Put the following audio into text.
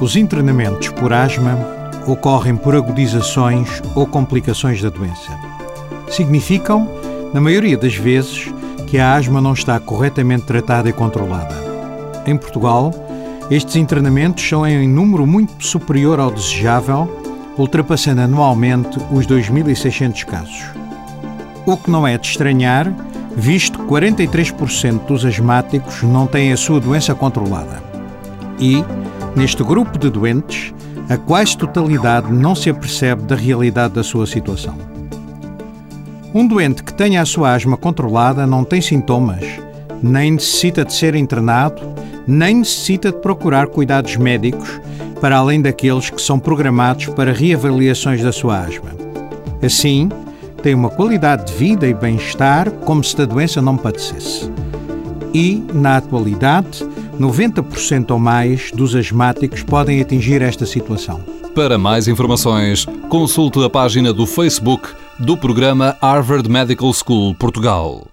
Os internamentos por asma ocorrem por agudizações ou complicações da doença. Significam, na maioria das vezes, que a asma não está corretamente tratada e controlada. Em Portugal, estes internamentos são em número muito superior ao desejável, ultrapassando anualmente os 2.600 casos. O que não é de estranhar, visto que 43% dos asmáticos não têm a sua doença controlada. E, neste grupo de doentes, a quase totalidade não se apercebe da realidade da sua situação. Um doente que tenha a sua asma controlada não tem sintomas, nem necessita de ser internado, nem necessita de procurar cuidados médicos, para além daqueles que são programados para reavaliações da sua asma. Assim, tem uma qualidade de vida e bem-estar como se da doença não padecesse. E, na atualidade, 90% ou mais dos asmáticos podem atingir esta situação. Para mais informações, consulte a página do Facebook do programa Harvard Medical School Portugal.